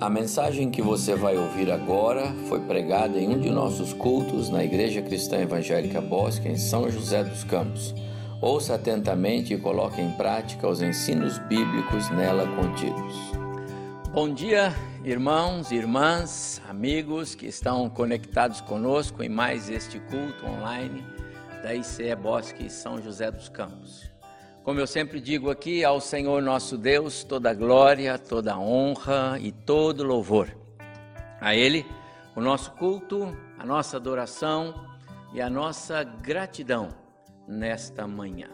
A mensagem que você vai ouvir agora foi pregada em um de nossos cultos na Igreja Cristã Evangélica Bosque, em São José dos Campos. Ouça atentamente e coloque em prática os ensinos bíblicos nela contidos. Bom dia, irmãos, irmãs, amigos que estão conectados conosco em mais este culto online da ICE Bosque São José dos Campos. Como eu sempre digo aqui, ao Senhor nosso Deus toda glória, toda honra e todo louvor. A Ele, o nosso culto, a nossa adoração e a nossa gratidão nesta manhã.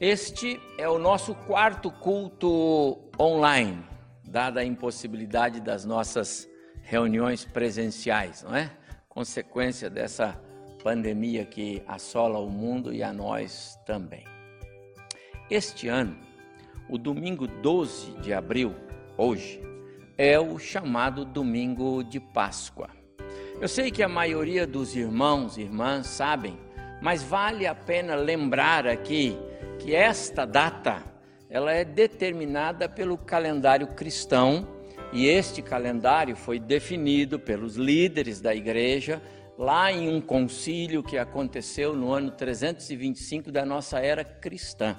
Este é o nosso quarto culto online, dada a impossibilidade das nossas reuniões presenciais, não é? Consequência dessa pandemia que assola o mundo e a nós também. Este ano, o domingo 12 de abril, hoje, é o chamado domingo de Páscoa. Eu sei que a maioria dos irmãos e irmãs sabem, mas vale a pena lembrar aqui que esta data ela é determinada pelo calendário cristão e este calendário foi definido pelos líderes da igreja lá em um concílio que aconteceu no ano 325 da nossa era cristã.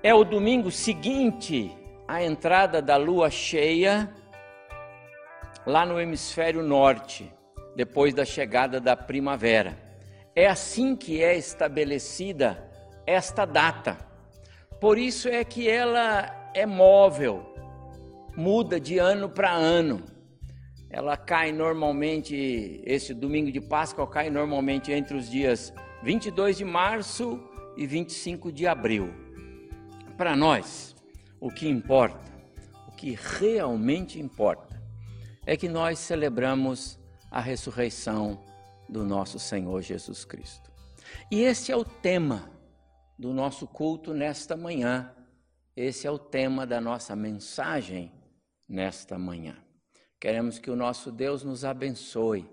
É o domingo seguinte à entrada da lua cheia, lá no hemisfério norte, depois da chegada da primavera. É assim que é estabelecida esta data. Por isso é que ela é móvel, muda de ano para ano. Ela cai normalmente, esse domingo de Páscoa cai normalmente entre os dias 22 de março e 25 de abril. Para nós, o que importa, o que realmente importa, é que nós celebramos a ressurreição do nosso Senhor Jesus Cristo. E esse é o tema do nosso culto nesta manhã. Esse é o tema da nossa mensagem nesta manhã. Queremos que o nosso Deus nos abençoe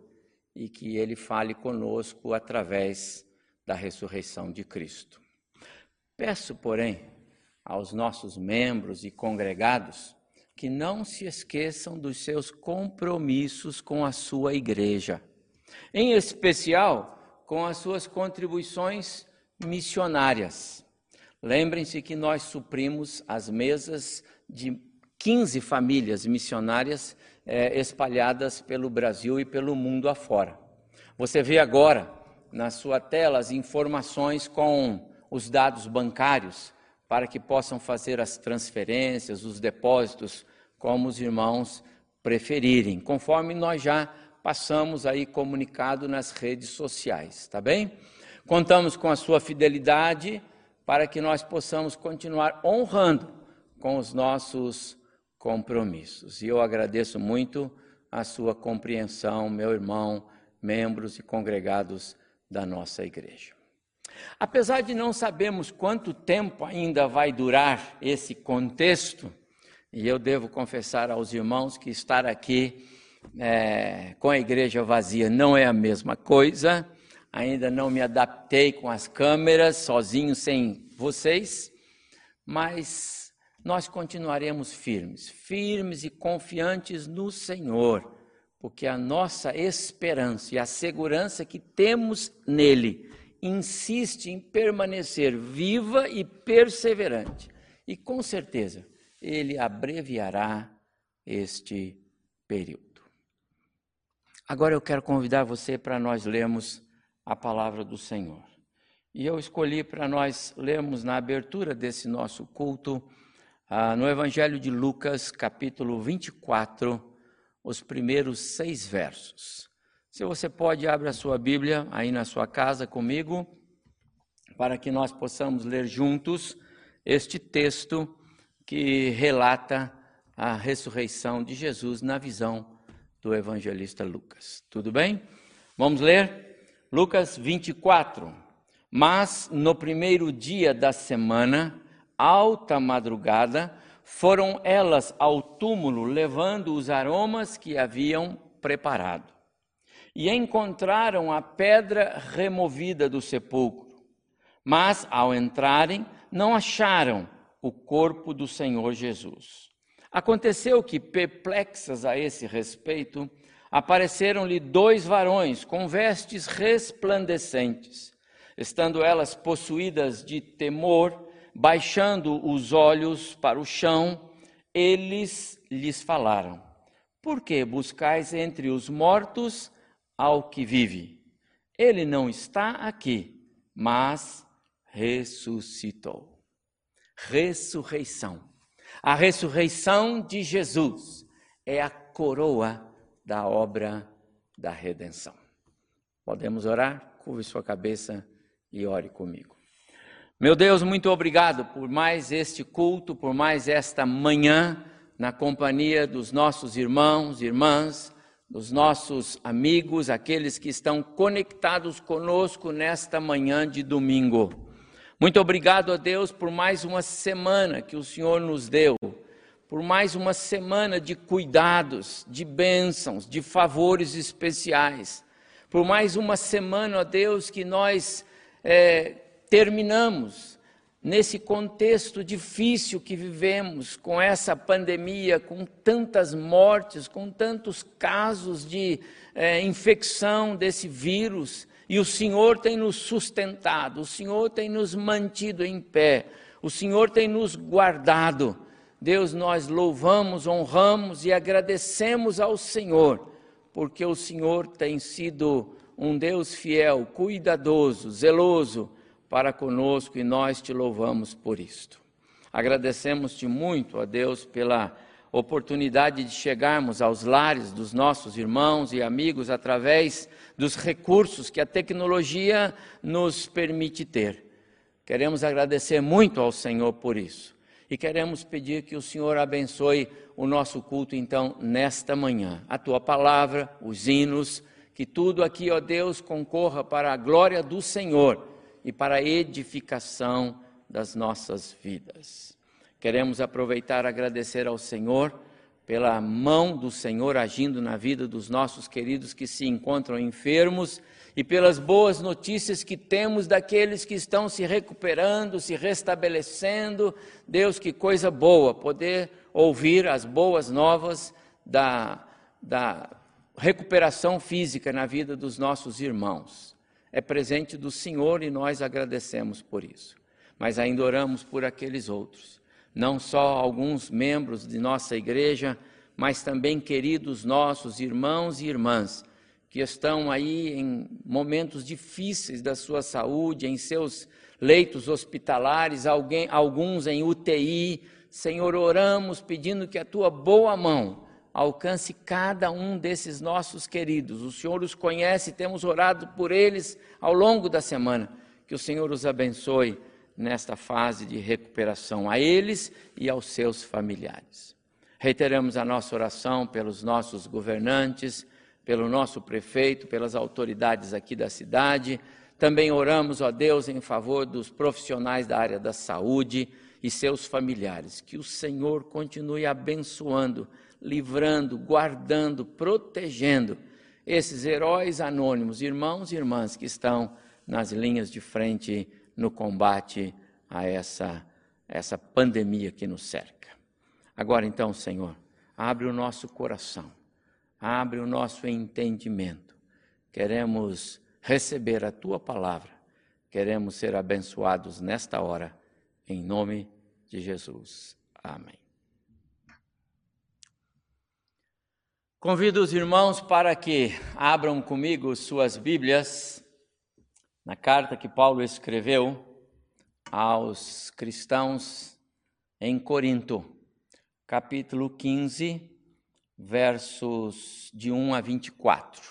e que ele fale conosco através da ressurreição de Cristo. Peço, porém, aos nossos membros e congregados que não se esqueçam dos seus compromissos com a sua igreja, em especial com as suas contribuições missionárias. Lembrem-se que nós suprimos as mesas de 15 famílias missionárias eh, espalhadas pelo Brasil e pelo mundo afora. Você vê agora na sua tela as informações com os dados bancários para que possam fazer as transferências, os depósitos, como os irmãos preferirem, conforme nós já passamos aí comunicado nas redes sociais, tá bem? Contamos com a sua fidelidade para que nós possamos continuar honrando com os nossos compromissos. E eu agradeço muito a sua compreensão, meu irmão, membros e congregados da nossa igreja. Apesar de não sabermos quanto tempo ainda vai durar esse contexto, e eu devo confessar aos irmãos que estar aqui é, com a igreja vazia não é a mesma coisa, ainda não me adaptei com as câmeras, sozinho, sem vocês, mas nós continuaremos firmes, firmes e confiantes no Senhor, porque a nossa esperança e a segurança que temos nele insiste em permanecer viva e perseverante. E com certeza, ele abreviará este período. Agora eu quero convidar você para nós lermos a palavra do Senhor. E eu escolhi para nós lermos na abertura desse nosso culto, ah, no Evangelho de Lucas, capítulo 24, os primeiros seis versos. Se você pode, abre a sua Bíblia aí na sua casa comigo, para que nós possamos ler juntos este texto que relata a ressurreição de Jesus na visão do evangelista Lucas. Tudo bem? Vamos ler? Lucas 24. Mas no primeiro dia da semana, alta madrugada, foram elas ao túmulo levando os aromas que haviam preparado e encontraram a pedra removida do sepulcro. Mas, ao entrarem, não acharam o corpo do Senhor Jesus. Aconteceu que, perplexas a esse respeito, apareceram-lhe dois varões com vestes resplandecentes. Estando elas possuídas de temor, baixando os olhos para o chão, eles lhes falaram: Por que buscais entre os mortos ao que vive? Ele não está aqui, mas ressuscitou. Ressurreição. A ressurreição de Jesus é a coroa da obra da redenção. Podemos orar? Curve sua cabeça e ore comigo. Meu Deus, muito obrigado por mais este culto, por mais esta manhã na companhia dos nossos irmãos irmãs, dos nossos amigos, aqueles que estão conectados conosco nesta manhã de domingo. Muito obrigado a Deus por mais uma semana que o Senhor nos deu por mais uma semana de cuidados, de bênçãos, de favores especiais, por mais uma semana, ó Deus, que nós é, terminamos nesse contexto difícil que vivemos, com essa pandemia, com tantas mortes, com tantos casos de é, infecção desse vírus, e o Senhor tem nos sustentado, o Senhor tem nos mantido em pé, o Senhor tem nos guardado. Deus, nós louvamos, honramos e agradecemos ao Senhor, porque o Senhor tem sido um Deus fiel, cuidadoso, zeloso para conosco e nós te louvamos por isto. Agradecemos-te muito, a Deus, pela oportunidade de chegarmos aos lares dos nossos irmãos e amigos através dos recursos que a tecnologia nos permite ter. Queremos agradecer muito ao Senhor por isso. E queremos pedir que o Senhor abençoe o nosso culto, então, nesta manhã. A tua palavra, os hinos, que tudo aqui, ó Deus, concorra para a glória do Senhor e para a edificação das nossas vidas. Queremos aproveitar e agradecer ao Senhor pela mão do Senhor agindo na vida dos nossos queridos que se encontram enfermos e pelas boas notícias que temos daqueles que estão se recuperando, se restabelecendo. Deus, que coisa boa poder ouvir as boas novas da, da recuperação física na vida dos nossos irmãos. É presente do Senhor e nós agradecemos por isso. Mas ainda oramos por aqueles outros, não só alguns membros de nossa igreja, mas também queridos nossos irmãos e irmãs que estão aí em momentos difíceis da sua saúde, em seus leitos hospitalares, alguém, alguns em UTI. Senhor, oramos pedindo que a tua boa mão alcance cada um desses nossos queridos. O Senhor os conhece, temos orado por eles ao longo da semana. Que o Senhor os abençoe nesta fase de recuperação, a eles e aos seus familiares. Reiteramos a nossa oração pelos nossos governantes pelo nosso prefeito, pelas autoridades aqui da cidade. Também oramos, ó Deus, em favor dos profissionais da área da saúde e seus familiares. Que o Senhor continue abençoando, livrando, guardando, protegendo esses heróis anônimos, irmãos e irmãs que estão nas linhas de frente no combate a essa, essa pandemia que nos cerca. Agora então, Senhor, abre o nosso coração abre o nosso entendimento. Queremos receber a tua palavra, queremos ser abençoados nesta hora, em nome de Jesus. Amém. Convido os irmãos para que abram comigo suas Bíblias na carta que Paulo escreveu aos cristãos em Corinto, capítulo 15 versos de 1 a 24.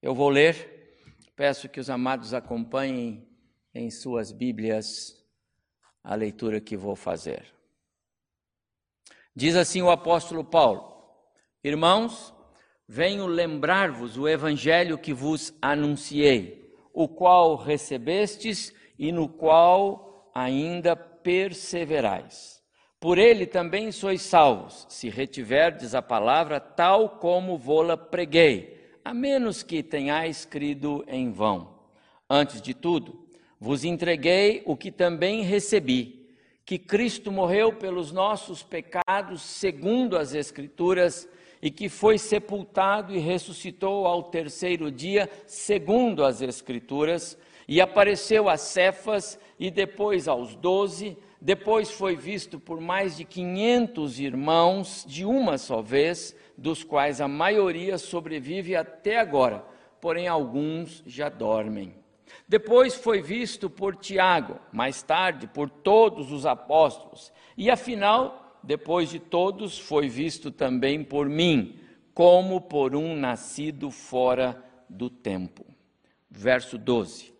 Eu vou ler, peço que os amados acompanhem em suas Bíblias a leitura que vou fazer. Diz assim o apóstolo Paulo: Irmãos, venho lembrar-vos o evangelho que vos anunciei, o qual recebestes e no qual ainda perseverais por ele também sois salvos, se retiverdes a palavra tal como vô-la preguei, a menos que tenhais crido em vão. Antes de tudo, vos entreguei o que também recebi, que Cristo morreu pelos nossos pecados, segundo as Escrituras, e que foi sepultado e ressuscitou ao terceiro dia, segundo as Escrituras, e apareceu a Cefas e depois aos doze, depois foi visto por mais de quinhentos irmãos de uma só vez, dos quais a maioria sobrevive até agora, porém alguns já dormem. Depois foi visto por Tiago, mais tarde por todos os apóstolos, e afinal depois de todos, foi visto também por mim, como por um nascido fora do tempo. Verso 12.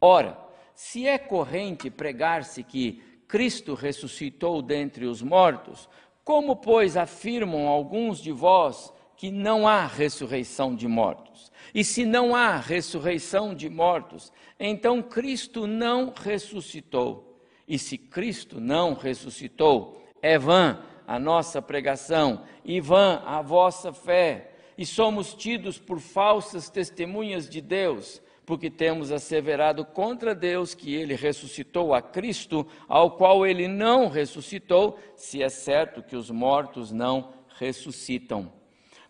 Ora, se é corrente pregar-se que Cristo ressuscitou dentre os mortos, como, pois, afirmam alguns de vós que não há ressurreição de mortos? E se não há ressurreição de mortos, então Cristo não ressuscitou. E se Cristo não ressuscitou, é vã a nossa pregação e vã a vossa fé, e somos tidos por falsas testemunhas de Deus, porque temos asseverado contra Deus que ele ressuscitou a Cristo, ao qual ele não ressuscitou, se é certo que os mortos não ressuscitam.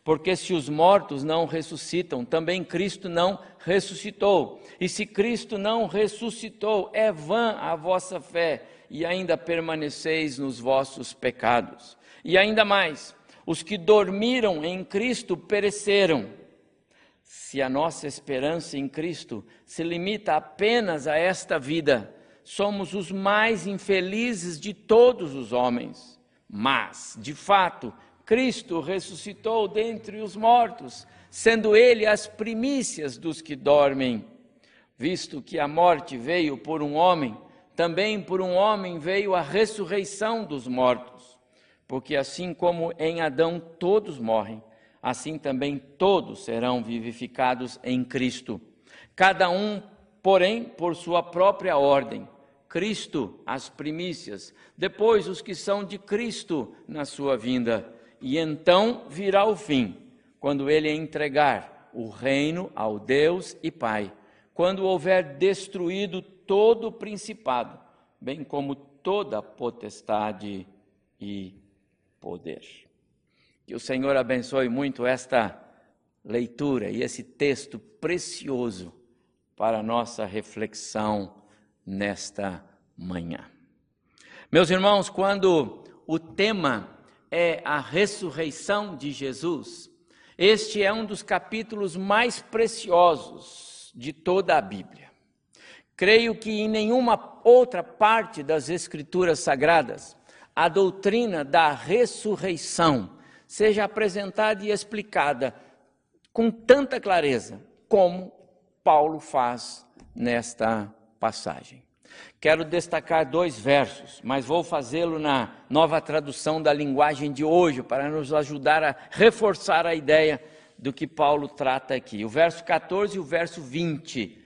Porque se os mortos não ressuscitam, também Cristo não ressuscitou. E se Cristo não ressuscitou, é vã a vossa fé e ainda permaneceis nos vossos pecados. E ainda mais, os que dormiram em Cristo pereceram. Se a nossa esperança em Cristo se limita apenas a esta vida, somos os mais infelizes de todos os homens. Mas, de fato, Cristo ressuscitou dentre os mortos, sendo Ele as primícias dos que dormem. Visto que a morte veio por um homem, também por um homem veio a ressurreição dos mortos. Porque assim como em Adão todos morrem, assim também todos serão vivificados em Cristo. Cada um, porém, por sua própria ordem. Cristo, as primícias, depois os que são de Cristo na sua vinda. E então virá o fim, quando ele entregar o reino ao Deus e Pai, quando houver destruído todo principado, bem como toda potestade e poder. Que o Senhor abençoe muito esta leitura e esse texto precioso para nossa reflexão nesta manhã. Meus irmãos, quando o tema é a ressurreição de Jesus, este é um dos capítulos mais preciosos de toda a Bíblia. Creio que em nenhuma outra parte das Escrituras Sagradas a doutrina da ressurreição seja apresentada e explicada com tanta clareza como Paulo faz nesta passagem. Quero destacar dois versos, mas vou fazê-lo na nova tradução da linguagem de hoje para nos ajudar a reforçar a ideia do que Paulo trata aqui. O verso 14 e o verso 20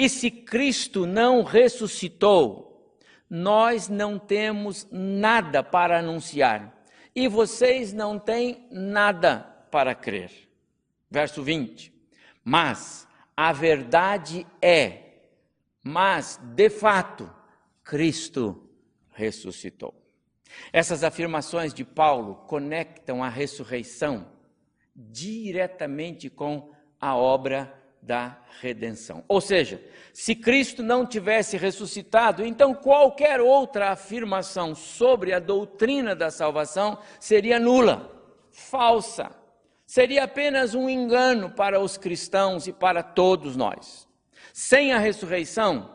e se Cristo não ressuscitou, nós não temos nada para anunciar, e vocês não têm nada para crer. Verso 20. Mas a verdade é, mas de fato, Cristo ressuscitou. Essas afirmações de Paulo conectam a ressurreição diretamente com a obra da redenção. Ou seja, se Cristo não tivesse ressuscitado, então qualquer outra afirmação sobre a doutrina da salvação seria nula, falsa. Seria apenas um engano para os cristãos e para todos nós. Sem a ressurreição,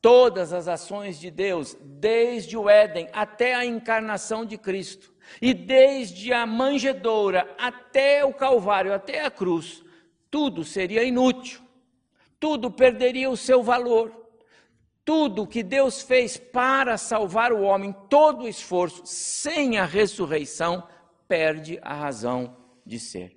todas as ações de Deus, desde o Éden até a encarnação de Cristo, e desde a manjedoura até o Calvário, até a cruz, tudo seria inútil, tudo perderia o seu valor. Tudo que Deus fez para salvar o homem, todo o esforço, sem a ressurreição, perde a razão de ser.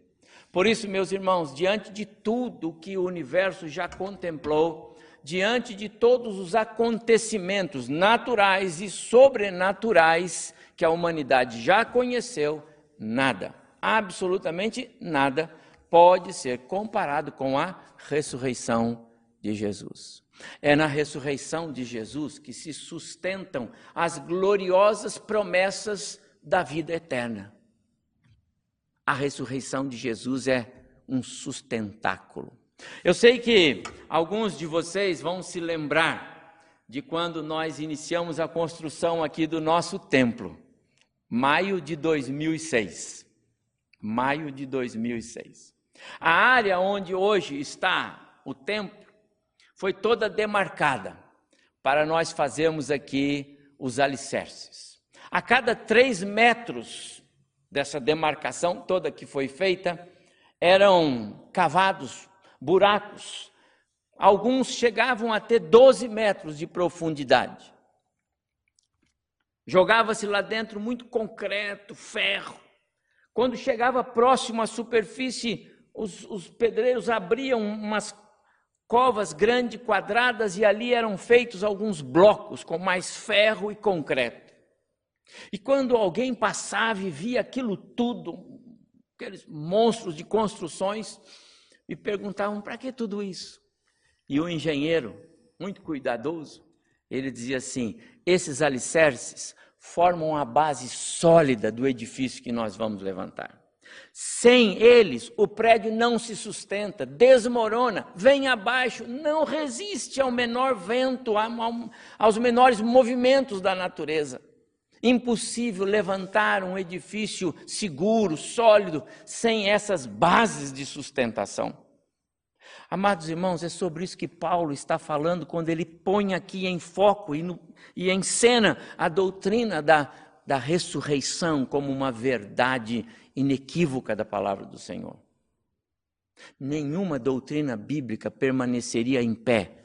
Por isso, meus irmãos, diante de tudo que o universo já contemplou, diante de todos os acontecimentos naturais e sobrenaturais que a humanidade já conheceu, nada, absolutamente nada, pode ser comparado com a ressurreição de Jesus. É na ressurreição de Jesus que se sustentam as gloriosas promessas da vida eterna. A ressurreição de Jesus é um sustentáculo. Eu sei que alguns de vocês vão se lembrar de quando nós iniciamos a construção aqui do nosso templo, maio de 2006. Maio de 2006. A área onde hoje está o templo foi toda demarcada para nós fazermos aqui os alicerces. A cada três metros dessa demarcação toda que foi feita, eram cavados buracos. Alguns chegavam a ter 12 metros de profundidade. Jogava-se lá dentro muito concreto, ferro. Quando chegava próximo à superfície, os, os pedreiros abriam umas covas grandes, quadradas, e ali eram feitos alguns blocos com mais ferro e concreto. E quando alguém passava e via aquilo tudo, aqueles monstros de construções, me perguntavam para que tudo isso? E o engenheiro, muito cuidadoso, ele dizia assim: esses alicerces formam a base sólida do edifício que nós vamos levantar. Sem eles, o prédio não se sustenta, desmorona, vem abaixo, não resiste ao menor vento, aos menores movimentos da natureza. Impossível levantar um edifício seguro, sólido, sem essas bases de sustentação. Amados irmãos, é sobre isso que Paulo está falando quando ele põe aqui em foco e, no, e em cena a doutrina da, da ressurreição como uma verdade inequívoca da palavra do Senhor. Nenhuma doutrina bíblica permaneceria em pé,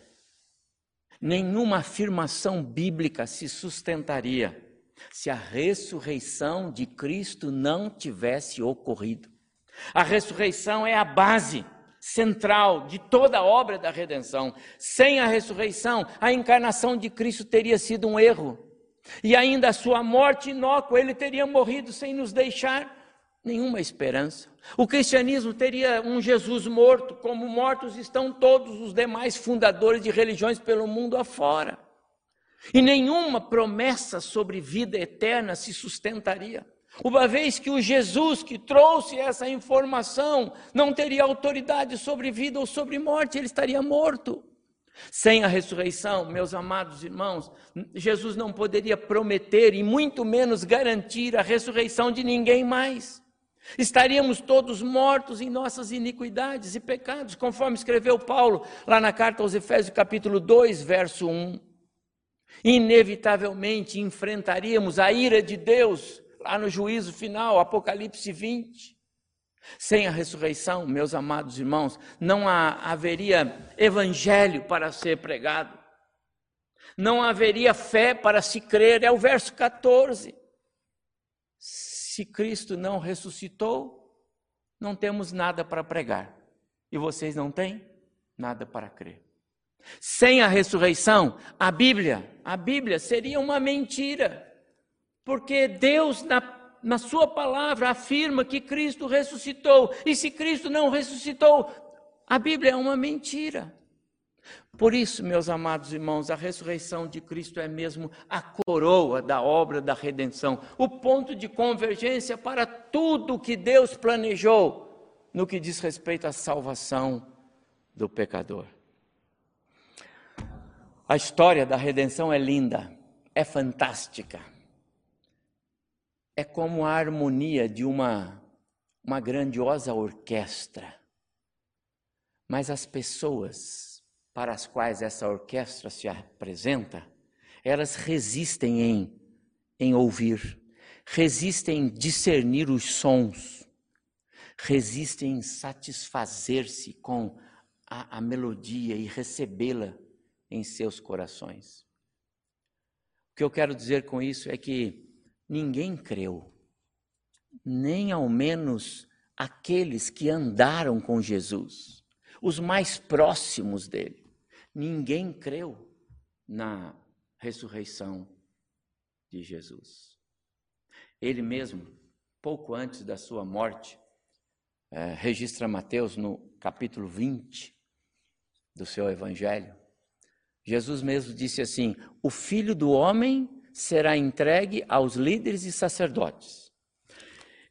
nenhuma afirmação bíblica se sustentaria se a ressurreição de Cristo não tivesse ocorrido. A ressurreição é a base central de toda a obra da redenção. Sem a ressurreição, a encarnação de Cristo teria sido um erro. E ainda a sua morte inócua, ele teria morrido sem nos deixar nenhuma esperança. O cristianismo teria um Jesus morto, como mortos estão todos os demais fundadores de religiões pelo mundo afora. E nenhuma promessa sobre vida eterna se sustentaria. Uma vez que o Jesus que trouxe essa informação não teria autoridade sobre vida ou sobre morte, ele estaria morto. Sem a ressurreição, meus amados irmãos, Jesus não poderia prometer e muito menos garantir a ressurreição de ninguém mais. Estaríamos todos mortos em nossas iniquidades e pecados, conforme escreveu Paulo lá na carta aos Efésios, capítulo 2, verso 1. Inevitavelmente enfrentaríamos a ira de Deus lá no juízo final, Apocalipse 20. Sem a ressurreição, meus amados irmãos, não haveria evangelho para ser pregado, não haveria fé para se crer, é o verso 14. Se Cristo não ressuscitou, não temos nada para pregar, e vocês não têm nada para crer. Sem a ressurreição, a Bíblia, a Bíblia seria uma mentira. Porque Deus, na, na Sua palavra, afirma que Cristo ressuscitou. E se Cristo não ressuscitou, a Bíblia é uma mentira. Por isso, meus amados irmãos, a ressurreição de Cristo é mesmo a coroa da obra da redenção, o ponto de convergência para tudo que Deus planejou no que diz respeito à salvação do pecador. A história da redenção é linda, é fantástica é como a harmonia de uma, uma grandiosa orquestra. Mas as pessoas para as quais essa orquestra se apresenta, elas resistem em, em ouvir, resistem em discernir os sons, resistem em satisfazer-se com a, a melodia e recebê-la em seus corações. O que eu quero dizer com isso é que ninguém creu, nem ao menos aqueles que andaram com Jesus, os mais próximos dele. Ninguém creu na ressurreição de Jesus. Ele mesmo, pouco antes da sua morte, é, registra Mateus no capítulo 20, do seu evangelho. Jesus mesmo disse assim: O filho do homem será entregue aos líderes e sacerdotes.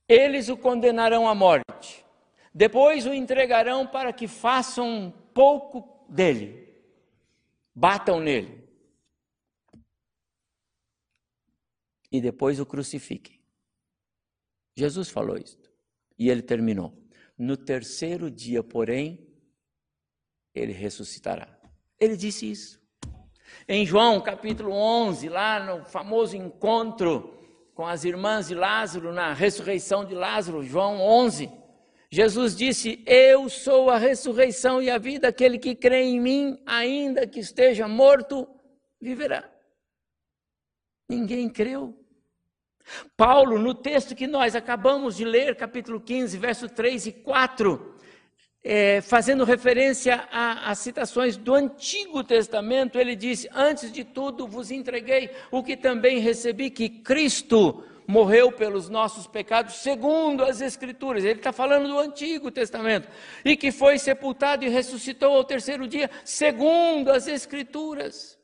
Eles o condenarão à morte, depois o entregarão para que façam pouco dele, batam nele, e depois o crucifiquem. Jesus falou isto. E ele terminou. No terceiro dia, porém, ele ressuscitará. Ele disse isso. Em João capítulo 11, lá no famoso encontro com as irmãs de Lázaro, na ressurreição de Lázaro, João 11, Jesus disse: Eu sou a ressurreição e a vida, aquele que crê em mim, ainda que esteja morto, viverá. Ninguém creu. Paulo, no texto que nós acabamos de ler, capítulo 15, verso 3 e 4, é, fazendo referência às citações do Antigo Testamento, ele disse: Antes de tudo vos entreguei o que também recebi, que Cristo morreu pelos nossos pecados, segundo as Escrituras. Ele está falando do Antigo Testamento. E que foi sepultado e ressuscitou ao terceiro dia, segundo as Escrituras.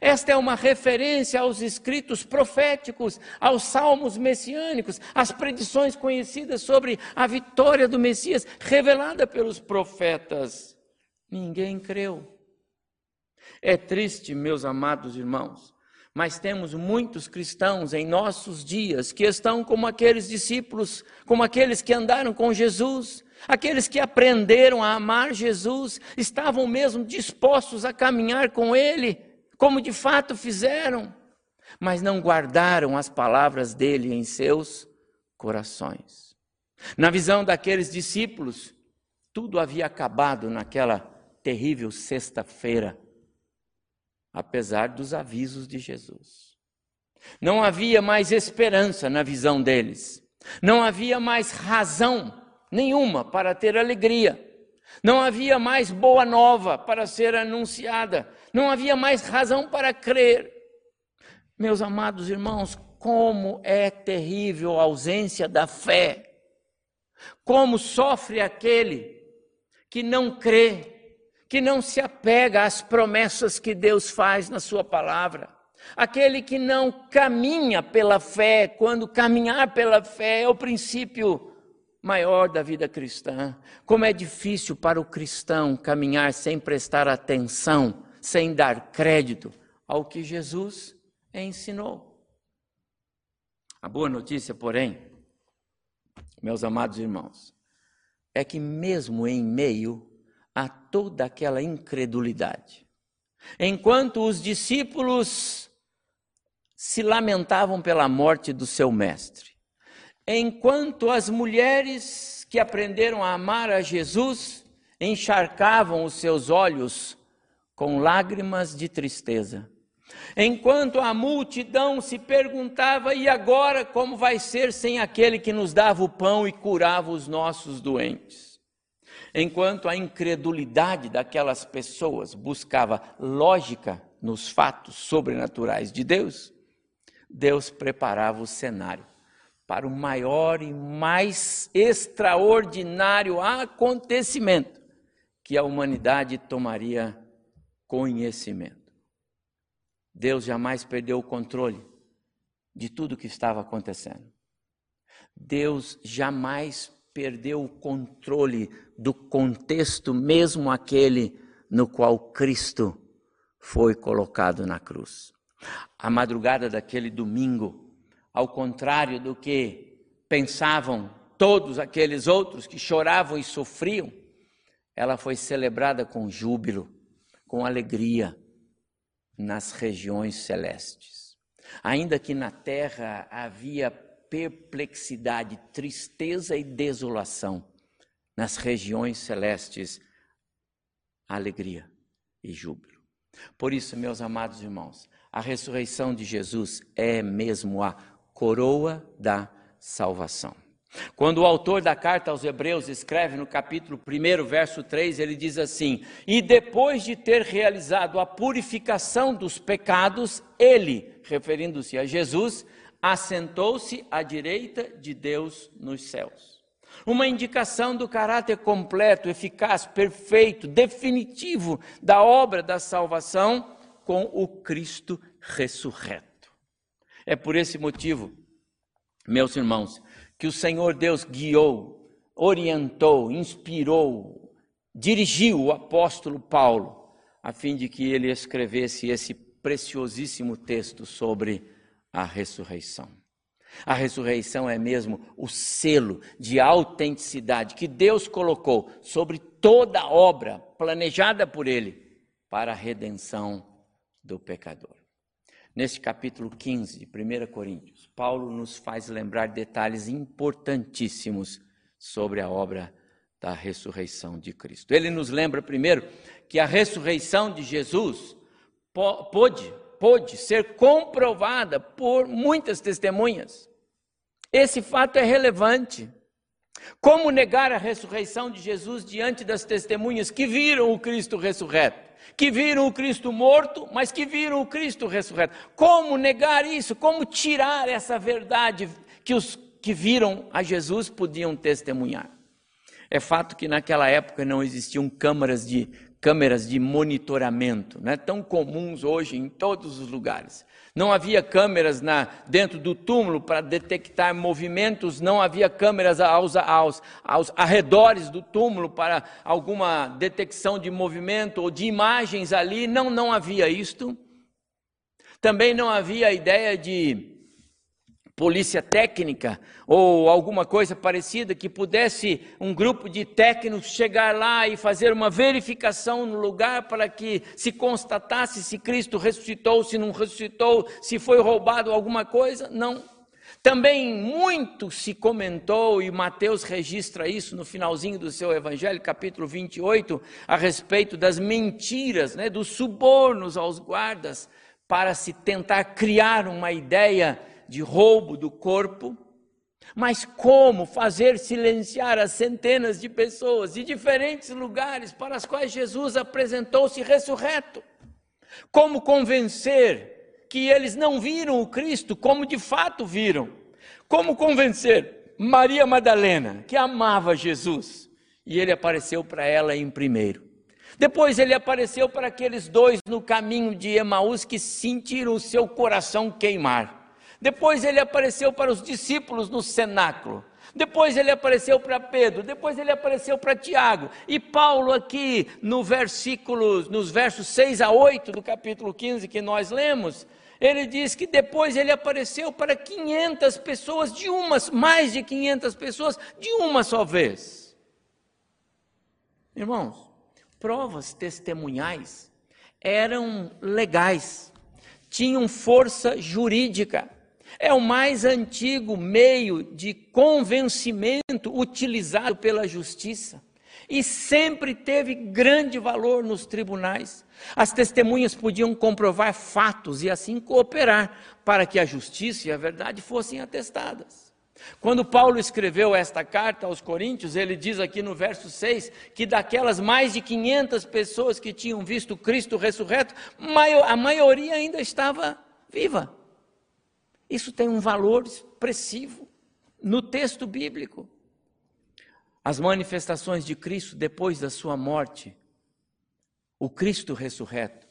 Esta é uma referência aos escritos proféticos, aos salmos messiânicos, às predições conhecidas sobre a vitória do Messias, revelada pelos profetas. Ninguém creu. É triste, meus amados irmãos, mas temos muitos cristãos em nossos dias que estão como aqueles discípulos, como aqueles que andaram com Jesus, aqueles que aprenderam a amar Jesus, estavam mesmo dispostos a caminhar com Ele como de fato fizeram, mas não guardaram as palavras dele em seus corações. Na visão daqueles discípulos, tudo havia acabado naquela terrível sexta-feira, apesar dos avisos de Jesus. Não havia mais esperança na visão deles, não havia mais razão nenhuma para ter alegria. Não havia mais boa nova para ser anunciada, não havia mais razão para crer. Meus amados irmãos, como é terrível a ausência da fé. Como sofre aquele que não crê, que não se apega às promessas que Deus faz na Sua palavra. Aquele que não caminha pela fé, quando caminhar pela fé é o princípio maior da vida cristã. Como é difícil para o cristão caminhar sem prestar atenção, sem dar crédito ao que Jesus ensinou. A boa notícia, porém, meus amados irmãos, é que mesmo em meio a toda aquela incredulidade, enquanto os discípulos se lamentavam pela morte do seu mestre, enquanto as mulheres que aprenderam a amar a Jesus encharcavam os seus olhos com lágrimas de tristeza. Enquanto a multidão se perguntava: e agora como vai ser sem aquele que nos dava o pão e curava os nossos doentes? Enquanto a incredulidade daquelas pessoas buscava lógica nos fatos sobrenaturais de Deus, Deus preparava o cenário para o maior e mais extraordinário acontecimento que a humanidade tomaria conhecimento. Deus jamais perdeu o controle de tudo que estava acontecendo. Deus jamais perdeu o controle do contexto, mesmo aquele no qual Cristo foi colocado na cruz. A madrugada daquele domingo, ao contrário do que pensavam todos aqueles outros que choravam e sofriam, ela foi celebrada com júbilo, com alegria nas regiões celestes. Ainda que na terra havia perplexidade, tristeza e desolação, nas regiões celestes, alegria e júbilo. Por isso, meus amados irmãos, a ressurreição de Jesus é mesmo a coroa da salvação. Quando o autor da carta aos Hebreus escreve no capítulo 1, verso 3, ele diz assim: E depois de ter realizado a purificação dos pecados, ele, referindo-se a Jesus, assentou-se à direita de Deus nos céus. uma indicação do caráter completo, eficaz, perfeito, definitivo da obra da salvação com o Cristo ressurreto. É por esse motivo, meus irmãos, que o Senhor Deus guiou, orientou, inspirou, dirigiu o apóstolo Paulo, a fim de que ele escrevesse esse preciosíssimo texto sobre a ressurreição. A ressurreição é mesmo o selo de autenticidade que Deus colocou sobre toda a obra planejada por Ele para a redenção do pecador. Neste capítulo 15 de 1 Coríntios, Paulo nos faz lembrar detalhes importantíssimos sobre a obra da ressurreição de Cristo. Ele nos lembra primeiro que a ressurreição de Jesus pôde pôde ser comprovada por muitas testemunhas. Esse fato é relevante. Como negar a ressurreição de Jesus diante das testemunhas que viram o Cristo ressurreto? Que viram o Cristo morto, mas que viram o Cristo ressurreto. Como negar isso? Como tirar essa verdade que os que viram a Jesus podiam testemunhar? É fato que naquela época não existiam câmaras de câmeras de monitoramento, né, tão comuns hoje em todos os lugares. Não havia câmeras na, dentro do túmulo para detectar movimentos, não havia câmeras aos, aos, aos arredores do túmulo para alguma detecção de movimento ou de imagens ali, não, não havia isto. Também não havia a ideia de polícia técnica ou alguma coisa parecida que pudesse um grupo de técnicos chegar lá e fazer uma verificação no lugar para que se constatasse se Cristo ressuscitou, se não ressuscitou, se foi roubado alguma coisa. Não. Também muito se comentou, e Mateus registra isso no finalzinho do seu evangelho, capítulo 28, a respeito das mentiras, né, dos subornos aos guardas, para se tentar criar uma ideia de roubo do corpo, mas como fazer silenciar as centenas de pessoas de diferentes lugares para as quais Jesus apresentou-se ressurreto? Como convencer que eles não viram o Cristo como de fato viram? Como convencer Maria Madalena, que amava Jesus, e ele apareceu para ela em primeiro? Depois ele apareceu para aqueles dois no caminho de Emaús que sentiram o seu coração queimar. Depois ele apareceu para os discípulos no cenáculo. Depois ele apareceu para Pedro, depois ele apareceu para Tiago. E Paulo aqui no versículo, nos versos 6 a 8 do capítulo 15 que nós lemos, ele diz que depois ele apareceu para 500 pessoas de uma, mais de 500 pessoas de uma só vez. Irmãos, provas testemunhais eram legais, tinham força jurídica. É o mais antigo meio de convencimento utilizado pela justiça e sempre teve grande valor nos tribunais. As testemunhas podiam comprovar fatos e assim cooperar para que a justiça e a verdade fossem atestadas. Quando Paulo escreveu esta carta aos Coríntios, ele diz aqui no verso 6 que daquelas mais de 500 pessoas que tinham visto Cristo ressurreto, a maioria ainda estava viva. Isso tem um valor expressivo no texto bíblico. As manifestações de Cristo depois da sua morte, o Cristo ressurreto,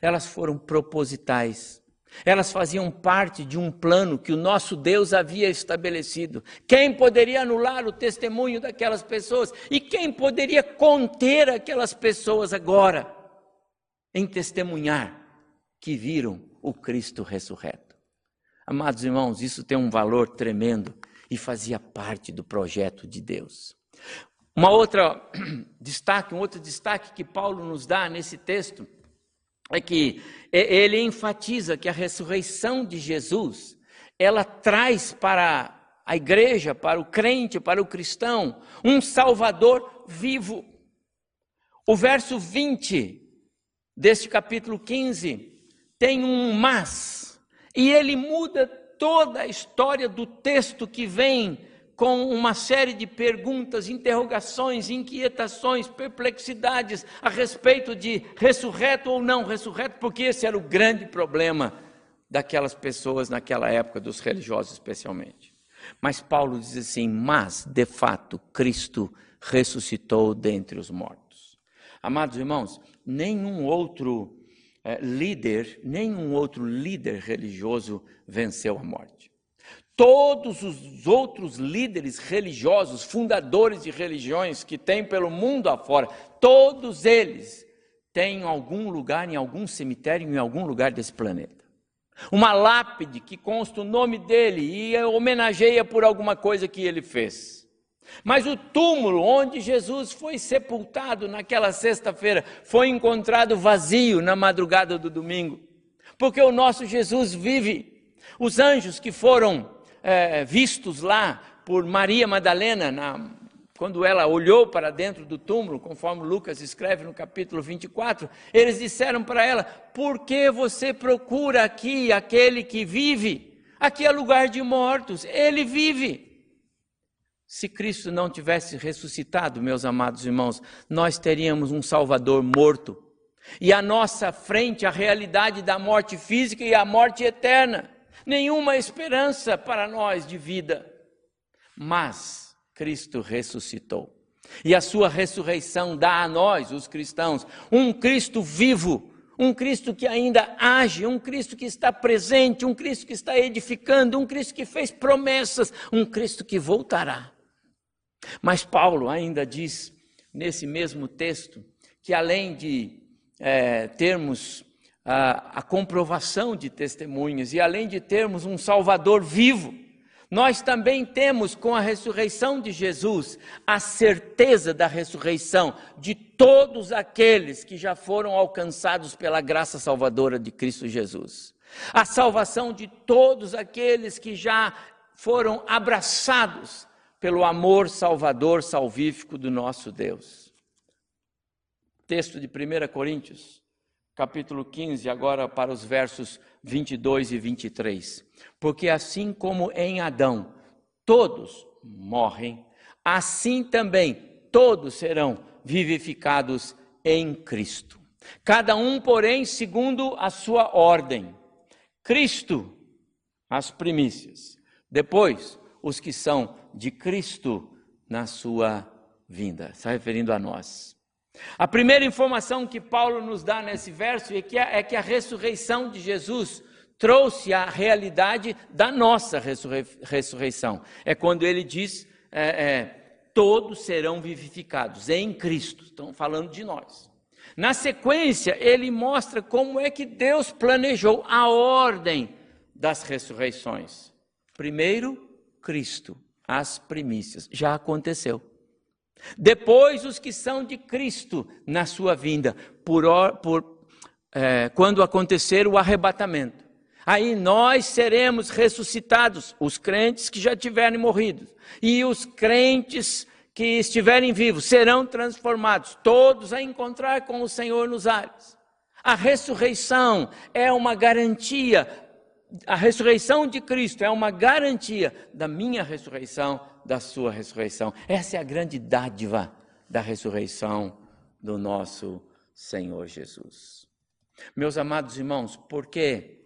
elas foram propositais. Elas faziam parte de um plano que o nosso Deus havia estabelecido. Quem poderia anular o testemunho daquelas pessoas? E quem poderia conter aquelas pessoas agora em testemunhar que viram o Cristo ressurreto? Amados irmãos, isso tem um valor tremendo e fazia parte do projeto de Deus. Uma outra destaque, um outro destaque que Paulo nos dá nesse texto é que ele enfatiza que a ressurreição de Jesus, ela traz para a igreja, para o crente, para o cristão, um salvador vivo. O verso 20 deste capítulo 15 tem um mas e ele muda toda a história do texto que vem com uma série de perguntas, interrogações, inquietações, perplexidades a respeito de ressurreto ou não ressurreto, porque esse era o grande problema daquelas pessoas naquela época, dos religiosos especialmente. Mas Paulo diz assim: Mas, de fato, Cristo ressuscitou dentre os mortos. Amados irmãos, nenhum outro líder, nenhum outro líder religioso venceu a morte. Todos os outros líderes religiosos, fundadores de religiões que tem pelo mundo afora, todos eles têm algum lugar, em algum cemitério, em algum lugar desse planeta. Uma lápide que consta o nome dele e homenageia por alguma coisa que ele fez. Mas o túmulo onde Jesus foi sepultado naquela sexta-feira foi encontrado vazio na madrugada do domingo, porque o nosso Jesus vive. Os anjos que foram é, vistos lá por Maria Madalena na quando ela olhou para dentro do túmulo, conforme Lucas escreve no capítulo 24, eles disseram para ela: Por que você procura aqui aquele que vive? Aqui é lugar de mortos, ele vive. Se Cristo não tivesse ressuscitado, meus amados irmãos, nós teríamos um Salvador morto. E à nossa frente a realidade da morte física e a morte eterna. Nenhuma esperança para nós de vida. Mas Cristo ressuscitou. E a sua ressurreição dá a nós, os cristãos, um Cristo vivo, um Cristo que ainda age, um Cristo que está presente, um Cristo que está edificando, um Cristo que fez promessas, um Cristo que voltará. Mas Paulo ainda diz, nesse mesmo texto, que além de é, termos a, a comprovação de testemunhas e além de termos um Salvador vivo, nós também temos com a ressurreição de Jesus a certeza da ressurreição de todos aqueles que já foram alcançados pela graça salvadora de Cristo Jesus. A salvação de todos aqueles que já foram abraçados pelo amor salvador salvífico do nosso Deus. Texto de 1 Coríntios, capítulo 15, agora para os versos 22 e 23. Porque assim como em Adão todos morrem, assim também todos serão vivificados em Cristo. Cada um, porém, segundo a sua ordem. Cristo, as primícias. Depois, os que são de Cristo na sua vinda. Está referindo a nós. A primeira informação que Paulo nos dá nesse verso é que a, é que a ressurreição de Jesus trouxe a realidade da nossa ressurrei ressurreição. É quando ele diz: é, é, todos serão vivificados em Cristo. Estão falando de nós. Na sequência, ele mostra como é que Deus planejou a ordem das ressurreições. Primeiro, Cristo, as primícias. Já aconteceu. Depois, os que são de Cristo na sua vinda, por, por é, quando acontecer o arrebatamento. Aí nós seremos ressuscitados, os crentes que já tiverem morrido, e os crentes que estiverem vivos serão transformados, todos a encontrar com o Senhor nos ares. A ressurreição é uma garantia, a ressurreição de Cristo é uma garantia da minha ressurreição da sua ressurreição. Essa é a grande dádiva da ressurreição do nosso Senhor Jesus. Meus amados irmãos, porque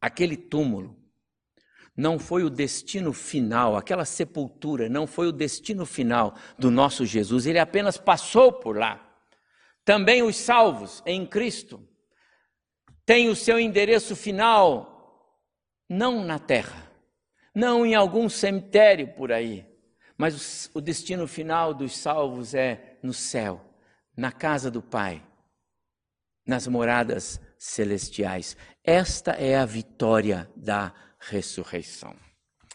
aquele túmulo não foi o destino final, aquela sepultura não foi o destino final do nosso Jesus, ele apenas passou por lá. Também os salvos em Cristo têm o seu endereço final não na terra, não em algum cemitério por aí, mas o destino final dos salvos é no céu, na casa do Pai, nas moradas celestiais. Esta é a vitória da ressurreição.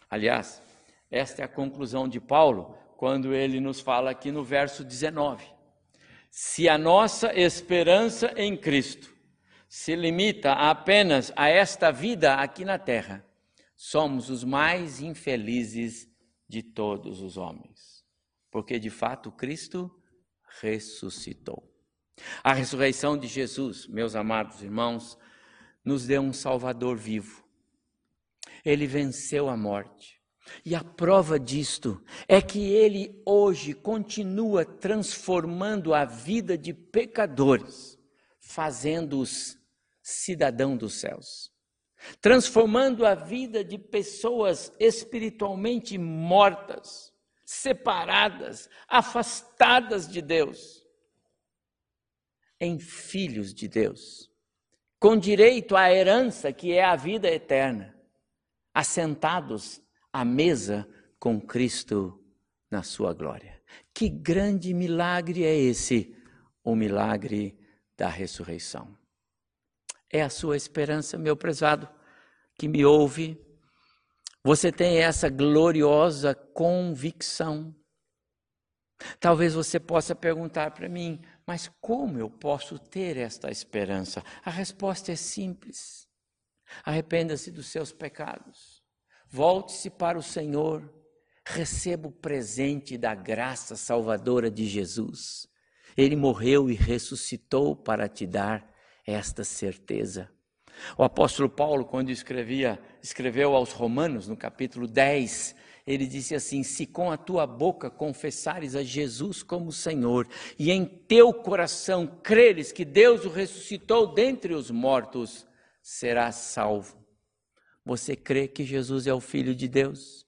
Aliás, esta é a conclusão de Paulo quando ele nos fala aqui no verso 19. Se a nossa esperança em Cristo se limita apenas a esta vida aqui na terra, somos os mais infelizes de todos os homens, porque de fato Cristo ressuscitou. A ressurreição de Jesus, meus amados irmãos, nos deu um Salvador vivo. Ele venceu a morte. E a prova disto é que ele hoje continua transformando a vida de pecadores, fazendo-os cidadão dos céus. transformando a vida de pessoas espiritualmente mortas, separadas, afastadas de Deus, em filhos de Deus, com direito à herança que é a vida eterna, assentados à mesa com Cristo na sua glória. Que grande milagre é esse, o milagre da ressurreição. É a sua esperança, meu prezado, que me ouve. Você tem essa gloriosa convicção. Talvez você possa perguntar para mim, mas como eu posso ter esta esperança? A resposta é simples. Arrependa-se dos seus pecados. Volte-se para o Senhor receba o presente da graça salvadora de Jesus. Ele morreu e ressuscitou para te dar esta certeza. O apóstolo Paulo, quando escrevia, escreveu aos Romanos, no capítulo 10, ele disse assim: Se com a tua boca confessares a Jesus como Senhor, e em teu coração creres que Deus o ressuscitou dentre os mortos, serás salvo. Você crê que Jesus é o Filho de Deus?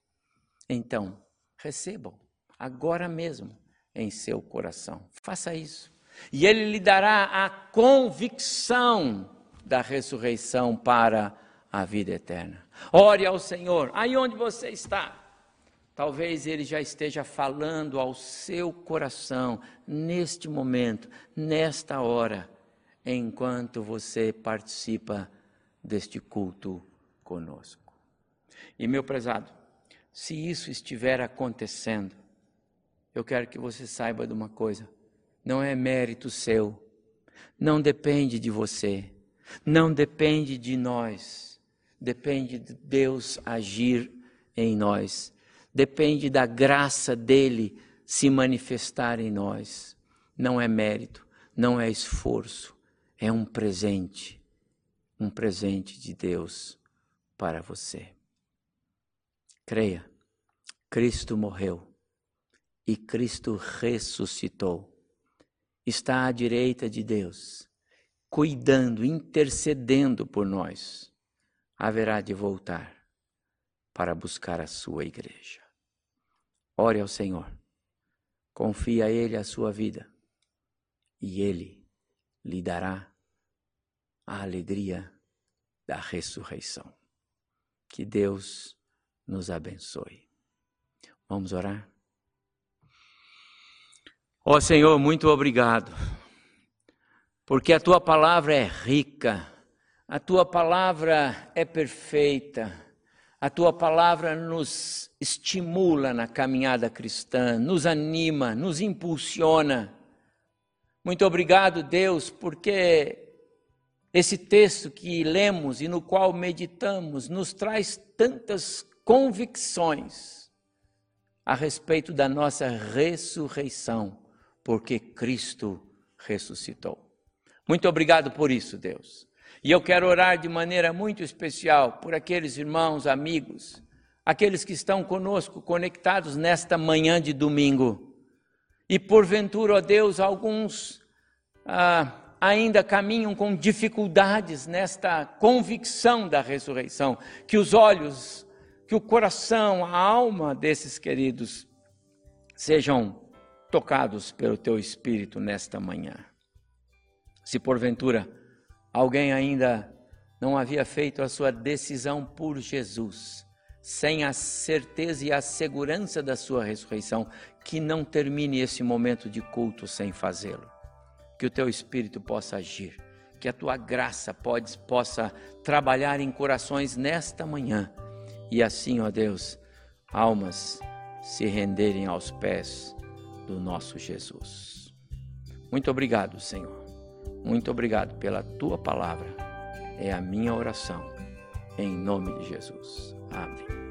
Então, recebam agora mesmo em seu coração. Faça isso. E ele lhe dará a convicção da ressurreição para a vida eterna. Ore ao Senhor, aí onde você está. Talvez ele já esteja falando ao seu coração neste momento, nesta hora, enquanto você participa deste culto conosco. E meu prezado, se isso estiver acontecendo, eu quero que você saiba de uma coisa: não é mérito seu, não depende de você, não depende de nós, depende de Deus agir em nós, depende da graça dele se manifestar em nós. Não é mérito, não é esforço, é um presente, um presente de Deus para você. Creia, Cristo morreu e Cristo ressuscitou. Está à direita de Deus, cuidando, intercedendo por nós. Haverá de voltar para buscar a sua igreja. Ore ao Senhor, confie a Ele a sua vida e Ele lhe dará a alegria da ressurreição. Que Deus nos abençoe. Vamos orar? Ó oh, Senhor, muito obrigado, porque a tua palavra é rica, a tua palavra é perfeita, a tua palavra nos estimula na caminhada cristã, nos anima, nos impulsiona. Muito obrigado, Deus, porque esse texto que lemos e no qual meditamos nos traz tantas convicções a respeito da nossa ressurreição, porque Cristo ressuscitou. Muito obrigado por isso, Deus. E eu quero orar de maneira muito especial por aqueles irmãos, amigos, aqueles que estão conosco conectados nesta manhã de domingo. E porventura, ó Deus, alguns ah, ainda caminham com dificuldades nesta convicção da ressurreição, que os olhos que o coração, a alma desses queridos sejam tocados pelo teu espírito nesta manhã. Se porventura alguém ainda não havia feito a sua decisão por Jesus, sem a certeza e a segurança da sua ressurreição, que não termine esse momento de culto sem fazê-lo. Que o teu espírito possa agir, que a tua graça pode, possa trabalhar em corações nesta manhã e assim, ó Deus, almas se renderem aos pés do nosso Jesus. Muito obrigado, Senhor. Muito obrigado pela tua palavra. É a minha oração. Em nome de Jesus. Amém.